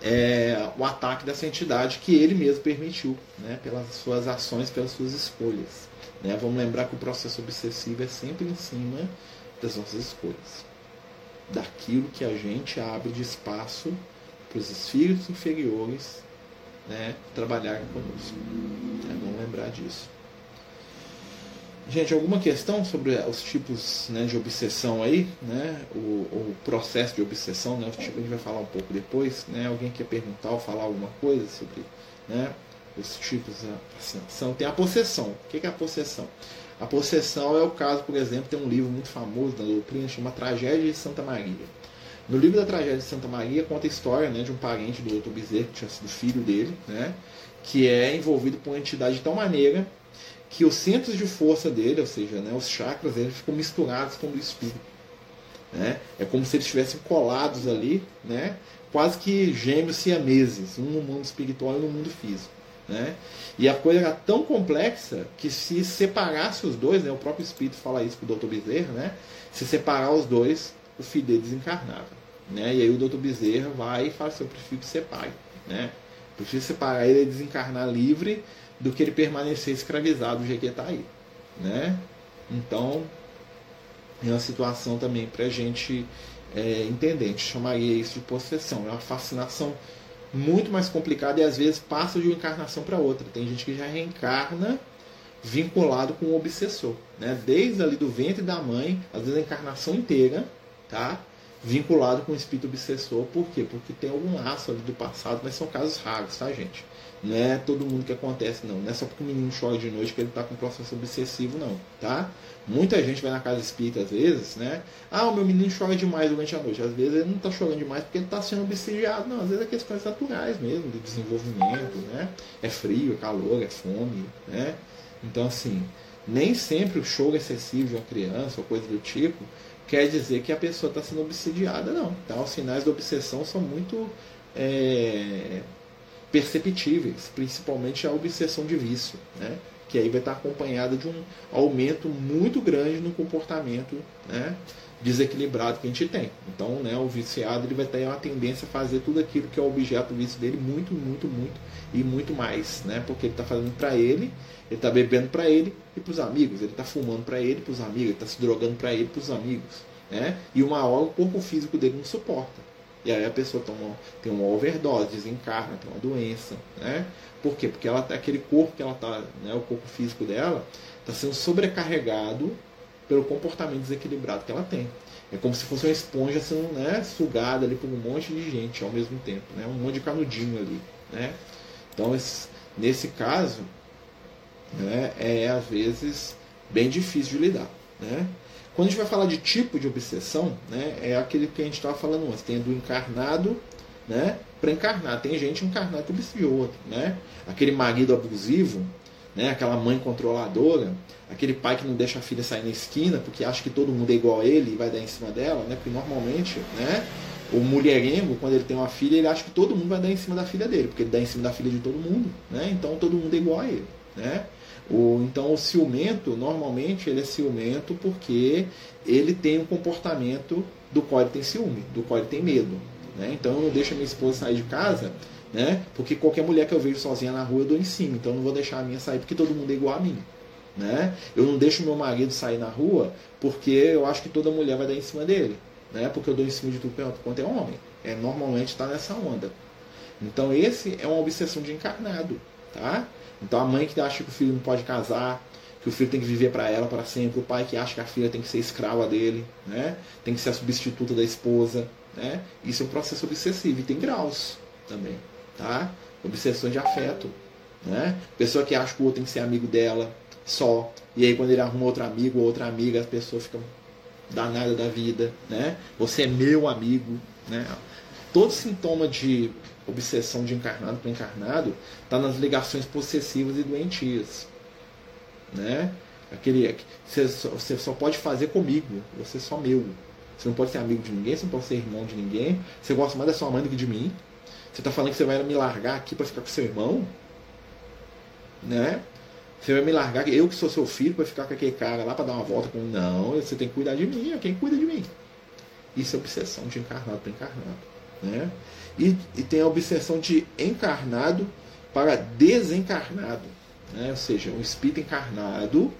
A: é, o ataque dessa entidade que ele mesmo permitiu, né, pelas suas ações, pelas suas escolhas. Né? Vamos lembrar que o processo obsessivo é sempre em cima das nossas escolhas, daquilo que a gente abre de espaço para os espíritos inferiores né, trabalharem conosco. É bom lembrar disso. Gente, alguma questão sobre os tipos né, de obsessão aí, né? O, o, processo de obsessão, né? Tipo a gente vai falar um pouco depois, né? Alguém quer perguntar ou falar alguma coisa sobre, né? Os tipos de obsessão. Tem a possessão. O que é a possessão? A possessão é o caso, por exemplo, tem um livro muito famoso da doutrina chama Tragédia de Santa Maria. No livro da tragédia de Santa Maria conta a história né, de um parente do Dr. Bezerra, que tinha sido filho dele, né, que é envolvido por uma entidade de tal maneira que os centros de força dele, ou seja, né, os chakras dele ficam misturados com o espírito. Né? É como se eles estivessem colados ali, né? quase que gêmeos siameses, um no mundo espiritual e no mundo físico. Né? E a coisa era tão complexa que se separasse os dois, né, o próprio Espírito fala isso para o Dr. Bezerra, né, se separar os dois, o filho dele desencarnava. Né? E aí o Dr. Bezerra vai e fala assim, eu prefiro que separe. Né? Prefiro separar ele e desencarnar livre do que ele permanecer escravizado do jeito que ele está aí. Né? Então, é uma situação também para a gente é, entender. A gente chamaria isso de possessão. É uma fascinação muito mais complicada e às vezes passa de uma encarnação para outra. Tem gente que já reencarna vinculado com o obsessor, né? Desde ali do ventre da mãe, às vezes a encarnação inteira, tá? Vinculado com o espírito obsessor. Por quê? Porque tem algum laço ali do passado, mas são casos raros, tá, gente? Não é todo mundo que acontece, não. Não é só porque o menino chora de noite que ele está com processo obsessivo, não, tá? Muita gente vai na casa espírita às vezes, né? Ah, o meu menino chora demais durante a noite. Às vezes ele não está chorando demais porque ele está sendo obsidiado. Não, às vezes é questões naturais mesmo, de desenvolvimento, né? É frio, é calor, é fome, né? Então, assim, nem sempre o choro excessivo de uma criança ou coisa do tipo quer dizer que a pessoa está sendo obsidiada, não. Tá? Os sinais de obsessão são muito é, perceptíveis, principalmente a obsessão de vício, né? que aí vai estar acompanhada de um aumento muito grande no comportamento né, desequilibrado que a gente tem. Então, né, o viciado ele vai ter uma tendência a fazer tudo aquilo que é o objeto do vício dele muito, muito, muito e muito mais, né? Porque ele está fazendo para ele, ele está bebendo para ele e para os amigos, ele está fumando para ele, para os amigos, ele está se drogando para ele, para os amigos, né? E uma hora o corpo físico dele não suporta. E aí a pessoa toma, tem uma overdose, desencarna, tem uma doença, né? Por quê? Porque ela, aquele corpo que ela tá, né, o corpo físico dela, está sendo sobrecarregado pelo comportamento desequilibrado que ela tem. É como se fosse uma esponja sendo né, sugada ali por um monte de gente ao mesmo tempo, né? um monte de canudinho ali. Né? Então, esse, nesse caso, né, é às vezes bem difícil de lidar. Né? Quando a gente vai falar de tipo de obsessão, né, é aquele que a gente estava falando antes, tem do encarnado né, para encarnar. Tem gente encarnada que outro. Né? Aquele marido abusivo, né, aquela mãe controladora, aquele pai que não deixa a filha sair na esquina porque acha que todo mundo é igual a ele e vai dar em cima dela, né? porque normalmente né, o mulherengo, quando ele tem uma filha, ele acha que todo mundo vai dar em cima da filha dele, porque ele dá em cima da filha de todo mundo, né? então todo mundo é igual a ele. Né? O, então o ciumento, normalmente, ele é ciumento porque ele tem um comportamento do qual ele tem ciúme, do qual ele tem medo. Né? Então eu não deixo a minha esposa sair de casa, né? porque qualquer mulher que eu vejo sozinha na rua eu dou em cima. Então eu não vou deixar a minha sair porque todo mundo é igual a mim. Né? Eu não deixo meu marido sair na rua porque eu acho que toda mulher vai dar em cima dele. Né? Porque eu dou em cima de tudo quanto é homem. É, normalmente está nessa onda. Então esse é uma obsessão de encarnado. Tá? Então a mãe que acha que o filho não pode casar, que o filho tem que viver para ela para sempre, o pai que acha que a filha tem que ser escrava dele, né? tem que ser a substituta da esposa. Né? Isso é um processo obsessivo e tem graus também. Tá? Obsessão de afeto. Né? Pessoa que acha que o outro tem que ser amigo dela só. E aí quando ele arruma outro amigo ou outra amiga, as pessoas ficam danadas da vida. Né? Você é meu amigo. Né? Todo sintoma de obsessão de encarnado para encarnado está nas ligações possessivas e doentias. Né? Aquele, você, só, você só pode fazer comigo, você é só meu. Você não pode ser amigo de ninguém, você não pode ser irmão de ninguém. Você gosta mais da sua mãe do que de mim. Você está falando que você vai me largar aqui para ficar com seu irmão? Né? Você vai me largar, eu que sou seu filho, para ficar com aquele cara lá para dar uma volta com. Não, você tem que cuidar de mim, é quem cuida de mim. Isso é obsessão de encarnado para encarnado. Né? E, e tem a obsessão de encarnado para desencarnado. Né? Ou seja, um espírito encarnado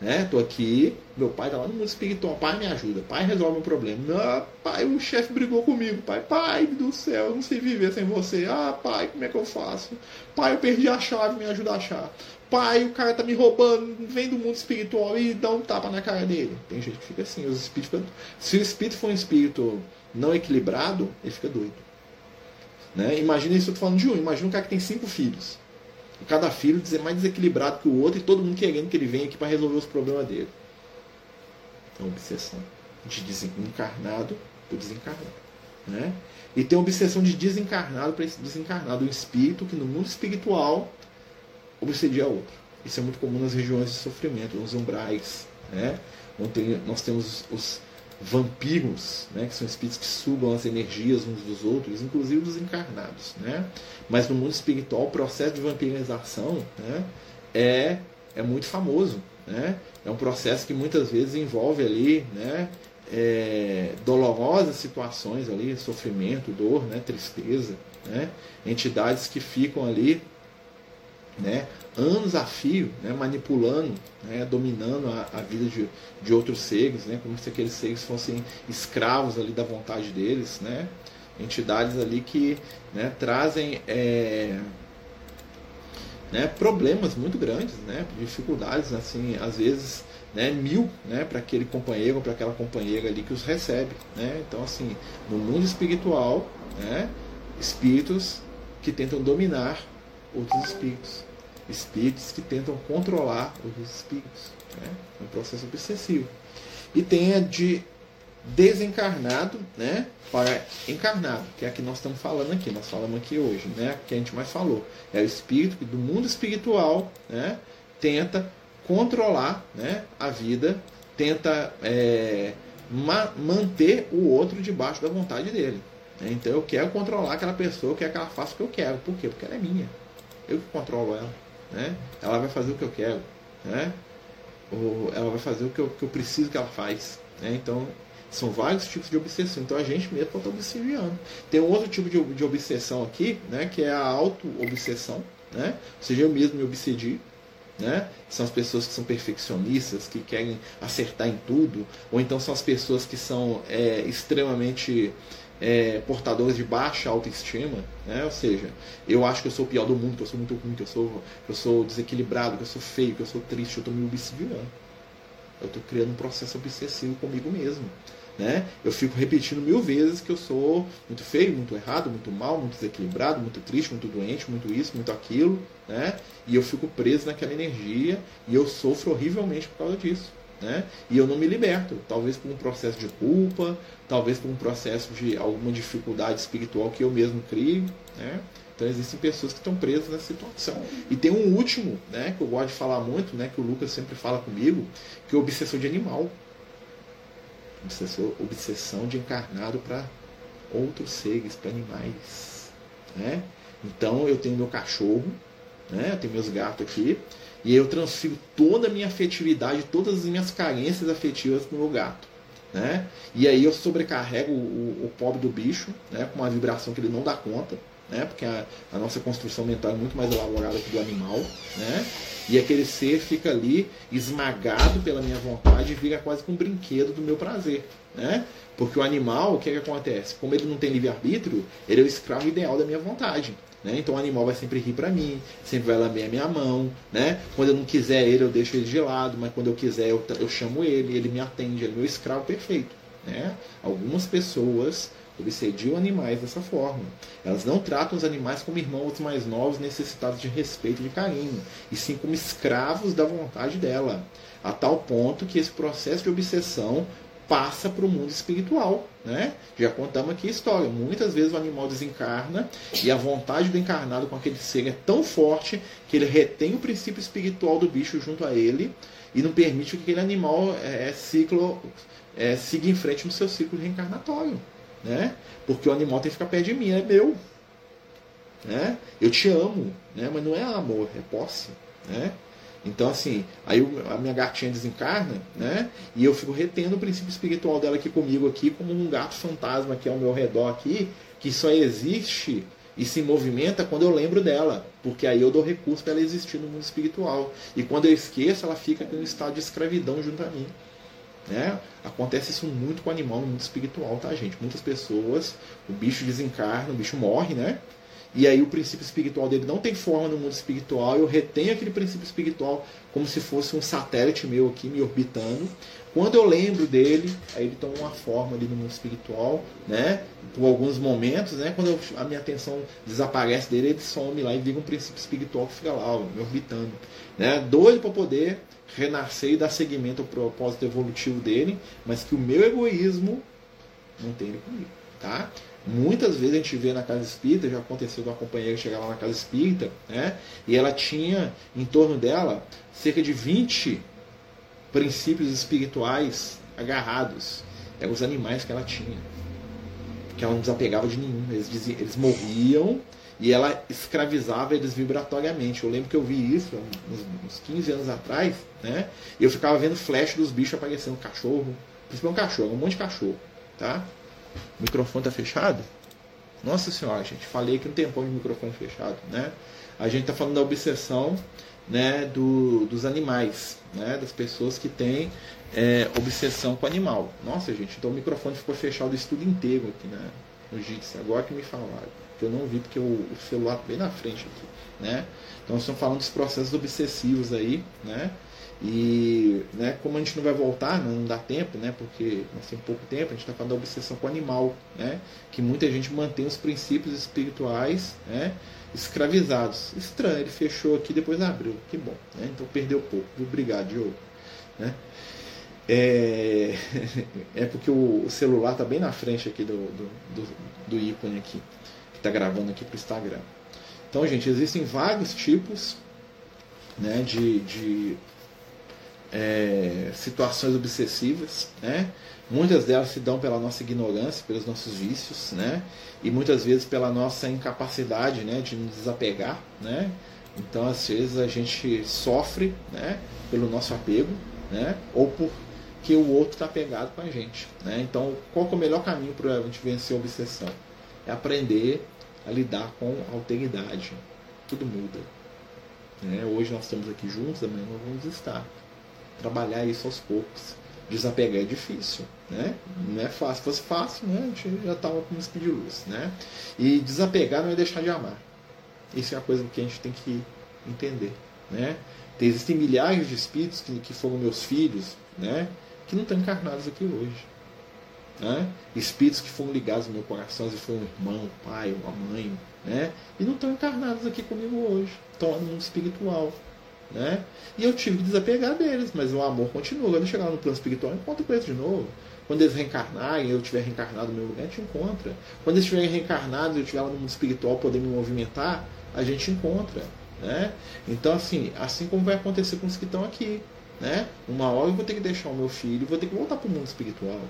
A: né? Tô aqui, meu pai tá lá no mundo espiritual, pai me ajuda, pai resolve o problema. Não, pai, o chefe brigou comigo, pai, pai do céu, eu não sei viver sem você. Ah, pai, como é que eu faço? Pai, eu perdi a chave, me ajuda a achar. Pai, o cara tá me roubando, vem do mundo espiritual e dá um tapa na cara dele. Tem gente que fica assim, os espíritos Se o espírito for um espírito não equilibrado, ele fica doido. Né? Imagina isso, eu tô falando de um, imagina um cara que tem cinco filhos cada filho dizer mais desequilibrado que o outro e todo mundo querendo que ele venha aqui para resolver os problemas dele. É uma obsessão de desencarnado por desencarnado. Né? E tem obsessão de desencarnado para desencarnado, um espírito que no mundo espiritual obsedia outro. Isso é muito comum nas regiões de sofrimento, nos umbrais, né? onde nós temos os vampiros, né? que são espíritos que sugam as energias uns dos outros, inclusive dos encarnados. Né? Mas no mundo espiritual, o processo de vampirização né? é, é muito famoso. Né? É um processo que muitas vezes envolve ali né? É, dolorosas situações ali, sofrimento, dor, né? tristeza. Né? Entidades que ficam ali né, anos a fio, né, manipulando, né, dominando a, a, vida de, de outros seres, né, como se aqueles seres fossem escravos ali da vontade deles, né, entidades ali que né, trazem é, né, problemas muito grandes, né, dificuldades, assim, às vezes né, mil né, para aquele companheiro para aquela companheira ali que os recebe. Né? Então, assim, no mundo espiritual, né, espíritos que tentam dominar outros espíritos espíritos que tentam controlar os espíritos. Né? É um processo obsessivo. E tem a de desencarnado né, para encarnado, que é a que nós estamos falando aqui, nós falamos aqui hoje, né, que a gente mais falou. É o espírito que do mundo espiritual né, tenta controlar né, a vida, tenta é, ma manter o outro debaixo da vontade dele. Então eu quero controlar aquela pessoa, eu quero que ela faça o que eu quero. Por quê? Porque ela é minha. Eu que controlo ela né? ela vai fazer o que eu quero, né? ou ela vai fazer o que eu, que eu preciso que ela faz. Né? Então, são vários tipos de obsessão. Então, a gente mesmo pode estar obsediando. Tem um outro tipo de, de obsessão aqui, né? que é a auto-obsessão. Né? Ou seja, eu mesmo me obsedi. Né? São as pessoas que são perfeccionistas, que querem acertar em tudo, ou então são as pessoas que são é, extremamente é, portadores de baixa autoestima, né? ou seja, eu acho que eu sou o pior do mundo, que eu sou muito ruim, que eu sou, que eu sou desequilibrado, que eu sou feio, que eu sou triste, eu estou me obsediando. Eu estou criando um processo obsessivo comigo mesmo. Né? Eu fico repetindo mil vezes que eu sou muito feio, muito errado, muito mal, muito desequilibrado, muito triste, muito doente, muito isso, muito aquilo, né? E eu fico preso naquela energia e eu sofro horrivelmente por causa disso. Né? E eu não me liberto, talvez por um processo de culpa, talvez por um processo de alguma dificuldade espiritual que eu mesmo crio. Né? Então existem pessoas que estão presas nessa situação. E tem um último, né, que eu gosto de falar muito, né, que o Lucas sempre fala comigo, que é o obsessor de animal. Obsessor, obsessão de encarnado para outros seres, para animais. Né? Então eu tenho meu cachorro, né, eu tenho meus gatos aqui, e eu transfiro toda a minha afetividade, todas as minhas carências afetivas para o meu gato. Né? E aí eu sobrecarrego o, o, pobre do bicho né? com uma vibração que ele não dá conta, né? porque a, a, nossa construção mental é muito mais elaborada que do animal. Né? E aquele ser fica ali esmagado pela minha vontade e vira quase que um brinquedo do meu prazer. Né? Porque o animal, o que, é que acontece? Como ele não tem livre-arbítrio, ele é o escravo ideal da minha vontade. Né? Então o animal vai sempre rir para mim, sempre vai lamber a minha mão. Né? Quando eu não quiser ele, eu deixo ele de lado, mas quando eu quiser, eu, eu chamo ele, ele me atende, ele é meu escravo perfeito. Né? Algumas pessoas obsediam animais dessa forma. Elas não tratam os animais como irmãos mais novos necessitados de respeito e de carinho, e sim como escravos da vontade dela, a tal ponto que esse processo de obsessão passa para o mundo espiritual. Né? Já contamos aqui a história. Muitas vezes o animal desencarna e a vontade do encarnado com aquele ser é tão forte que ele retém o princípio espiritual do bicho junto a ele e não permite que aquele animal é, é ciclo, é, siga em frente no seu ciclo reencarnatório. Né? Porque o animal tem que ficar perto de mim, é meu. Né? Eu te amo, né? mas não é amor, é posse. Né? Então, assim, aí a minha gatinha desencarna, né? E eu fico retendo o princípio espiritual dela aqui comigo, aqui, como um gato fantasma aqui ao meu redor aqui, que só existe e se movimenta quando eu lembro dela, porque aí eu dou recurso para ela existir no mundo espiritual. E quando eu esqueço, ela fica em um estado de escravidão junto a mim. Né? Acontece isso muito com o animal no mundo espiritual, tá, gente? Muitas pessoas, o bicho desencarna, o bicho morre, né? E aí o princípio espiritual dele não tem forma no mundo espiritual, eu retenho aquele princípio espiritual como se fosse um satélite meu aqui me orbitando. Quando eu lembro dele, aí ele toma uma forma ali no mundo espiritual, né? Por alguns momentos, né? Quando eu, a minha atenção desaparece dele, ele some lá e vira um princípio espiritual que fica lá, ó, me orbitando, né? Doido para poder renascer e dar seguimento ao propósito evolutivo dele, mas que o meu egoísmo não tem ele comigo, tá? Muitas vezes a gente vê na casa espírita, já aconteceu de uma companheira chegar lá na casa espírita, né? E ela tinha em torno dela cerca de 20 princípios espirituais agarrados. Eram os animais que ela tinha. Que ela não desapegava de nenhum. Eles, diziam, eles morriam e ela escravizava eles vibratoriamente. Eu lembro que eu vi isso uns, uns 15 anos atrás, né? E eu ficava vendo flash dos bichos aparecendo, cachorro, principalmente um cachorro, um monte de cachorro, tá? O microfone tá fechado? Nossa senhora, gente, falei que um tempão de microfone fechado, né? A gente tá falando da obsessão, né, do, dos animais, né, das pessoas que têm é, obsessão com animal. Nossa, gente, então o microfone ficou fechado o estudo inteiro aqui, né, no Jitsi, agora que me falaram que eu não vi porque o, o celular tá bem na frente aqui, né? Então estamos falando dos processos obsessivos aí, né? E né, como a gente não vai voltar, não dá tempo, né? Porque nós temos pouco tempo, a gente está falando da obsessão com o animal, né? Que muita gente mantém os princípios espirituais, né? Escravizados. Estranho, ele fechou aqui depois abriu. Que bom, né? Então perdeu pouco. Obrigado, Diogo. Né? É, é porque o celular está bem na frente aqui do, do, do, do ícone aqui que está gravando aqui para o Instagram. Então, gente, existem vários tipos né, de, de é, situações obsessivas, né? Muitas delas se dão pela nossa ignorância, pelos nossos vícios, né? E muitas vezes pela nossa incapacidade, né, de nos desapegar, né? Então, às vezes a gente sofre, né, pelo nosso apego, né? Ou porque o outro está apegado com a gente, né? Então, qual é o melhor caminho para a gente vencer a obsessão? é aprender a lidar com a alteridade. Tudo muda. Né? Hoje nós estamos aqui juntos, amanhã nós vamos estar. Trabalhar isso aos poucos. Desapegar é difícil, né? Não é fácil. Se fosse fácil, né? a gente já estava com um speed luz, né? E desapegar não é deixar de amar. Isso é a coisa que a gente tem que entender, né? Existem milhares de espíritos que, que foram meus filhos, né? Que não estão encarnados aqui hoje né? espíritos que foram ligados no meu coração, vezes foi um irmão, um pai, uma mãe, né? e não estão encarnados aqui comigo hoje, estão no mundo espiritual. Né? E eu tive que desapegar deles, mas o amor continua. Quando eu chegar no plano espiritual, eu encontro com eles de novo. Quando eles reencarnarem, eu tiver reencarnado no meu lugar, a gente encontra. Quando eles estiverem reencarnados e eu estiver lá no mundo espiritual, poder me movimentar, a gente encontra. Né? Então, assim, assim como vai acontecer com os que estão aqui. Né? Uma hora eu vou ter que deixar o meu filho vou ter que voltar para o mundo espiritual.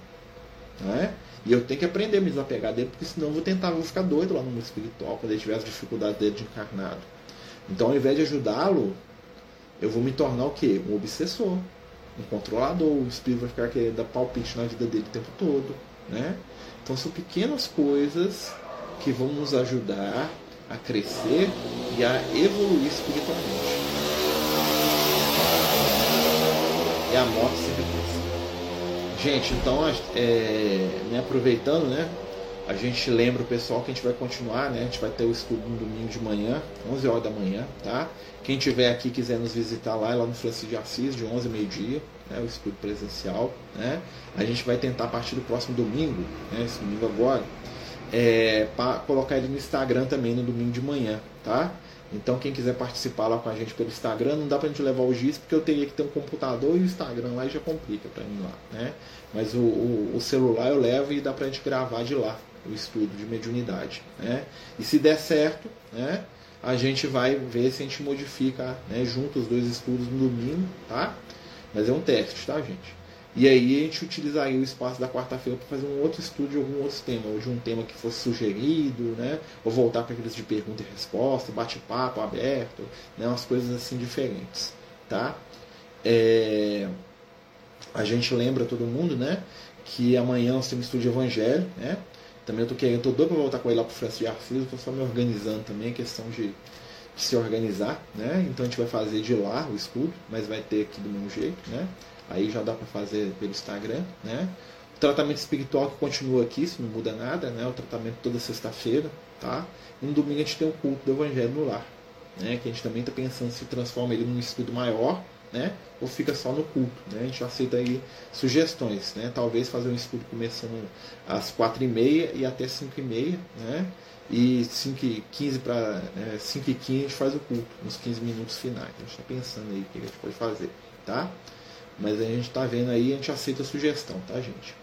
A: Né? E eu tenho que aprender a me desapegar dele, porque senão eu vou tentar, vou ficar doido lá no mundo espiritual, quando ele tiver as dificuldades dele de encarnado. Então, ao invés de ajudá-lo, eu vou me tornar o quê? Um obsessor, um controlador. O espírito vai ficar querendo dar palpite na vida dele o tempo todo. Né? Então, são pequenas coisas que vão nos ajudar a crescer e a evoluir espiritualmente. E a morte sempre Gente, então, é, né, aproveitando, né, a gente lembra o pessoal que a gente vai continuar, né, a gente vai ter o estudo no domingo de manhã, 11 horas da manhã, tá? Quem tiver aqui quiser nos visitar lá, é lá no Francisco de Assis, de 11 a meio-dia, né, o estudo presencial, né? A gente vai tentar a partir do próximo domingo, né, esse domingo agora, é, para colocar ele no Instagram também no domingo de manhã, tá? Então quem quiser participar lá com a gente pelo Instagram, não dá pra gente levar o GIS porque eu teria que ter um computador e o Instagram lá já complica para mim lá, né? Mas o, o, o, celular eu levo e dá pra gente gravar de lá o estudo de mediunidade, né? E se der certo, né? A gente vai ver se a gente modifica né, junto os dois estudos no domingo, tá? Mas é um teste, tá, gente? E aí a gente utilizaria o espaço da quarta-feira para fazer um outro estudo de algum outro tema, ou de um tema que fosse sugerido, né? ou voltar para aqueles de pergunta e resposta, bate-papo aberto, né? umas coisas assim diferentes. Tá? É... A gente lembra todo mundo né? que amanhã nós temos estudo de evangelho. Né? Também eu estou querendo, estou doido para voltar com ele lá para o Francisco de Arcis, estou só me organizando também, questão de, se organizar. Né? Então a gente vai fazer de lá o estudo, mas vai ter aqui do mesmo jeito. Né? Aí já dá para fazer pelo Instagram, né? O tratamento espiritual que continua aqui, se não muda nada, né? O tratamento toda sexta-feira, tá? E no domingo a gente tem o culto do Evangelho no lar, né? Que a gente também está pensando se transforma ele num estudo maior, né? Ou fica só no culto, né? A gente aceita aí sugestões, né? Talvez fazer um estudo começando às quatro e meia e até cinco e meia, né? E 5 e 15 para é, 5 e 15 a gente faz o culto, nos 15 minutos finais. A gente está pensando aí o que a gente pode fazer, tá? Mas a gente está vendo aí, a gente aceita a sugestão, tá, gente?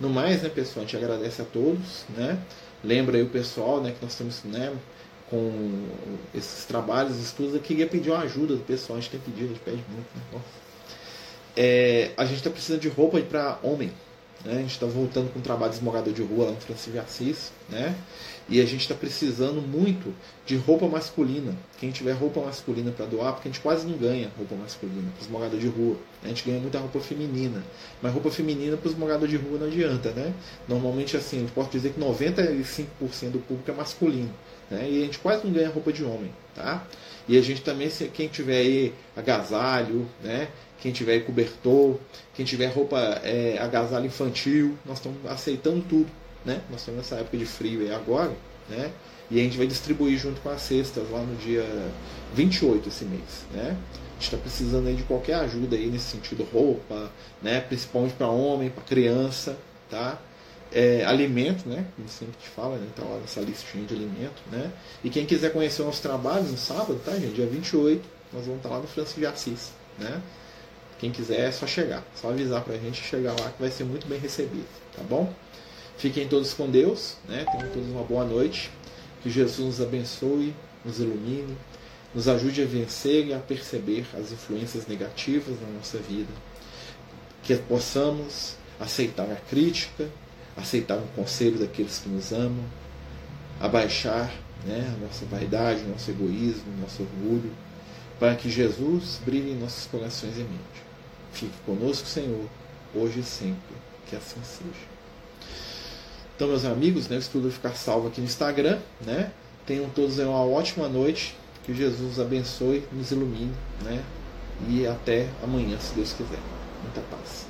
A: No mais, né, pessoal, a gente agradece a todos, né? lembra aí o pessoal, né, que nós estamos, né, com esses trabalhos, estudos, eu queria pedir uma ajuda do pessoal, a gente tem pedido, a gente pede muito, né? É, a gente está precisando de roupa para homem, né? A gente está voltando com o trabalho de esmogador de rua lá no Francisco Assis, né? E a gente está precisando muito de roupa masculina. Quem tiver roupa masculina para doar, porque a gente quase não ganha roupa masculina para esmogador de rua. A gente ganha muita roupa feminina. Mas roupa feminina para esmogador de rua não adianta, né? Normalmente, assim, gente pode dizer que 95% do público é masculino. Né? E a gente quase não ganha roupa de homem, tá? E a gente também, quem tiver aí agasalho, né? quem tiver cobertor, quem tiver roupa é, agasalho infantil, nós estamos aceitando tudo, né? Nós estamos nessa época de frio aí agora, né? E a gente vai distribuir junto com as cestas lá no dia 28 esse mês, né? A gente está precisando aí de qualquer ajuda aí nesse sentido, roupa, né? Principalmente para homem, para criança, tá? É, alimento, né? Como sempre te fala, né? Tá lá nessa listinha de alimento, né? E quem quiser conhecer o nosso trabalho no sábado, tá, gente? Dia 28, nós vamos estar lá no Francisco de Assis, né? Quem quiser é só chegar, só avisar para a gente chegar lá que vai ser muito bem recebido, tá bom? Fiquem todos com Deus, né? Tenham todos uma boa noite. Que Jesus nos abençoe, nos ilumine, nos ajude a vencer e a perceber as influências negativas na nossa vida. Que possamos aceitar a crítica, aceitar o conselho daqueles que nos amam, abaixar né, a nossa vaidade, o nosso egoísmo, o nosso orgulho, para que Jesus brilhe em nossos corações e mente. Fique conosco, Senhor, hoje e sempre. Que assim seja. Então, meus amigos, né, o estudo vai ficar salvo aqui no Instagram. Né? Tenham todos uma ótima noite. Que Jesus abençoe, nos ilumine. Né? E até amanhã, se Deus quiser. Muita paz.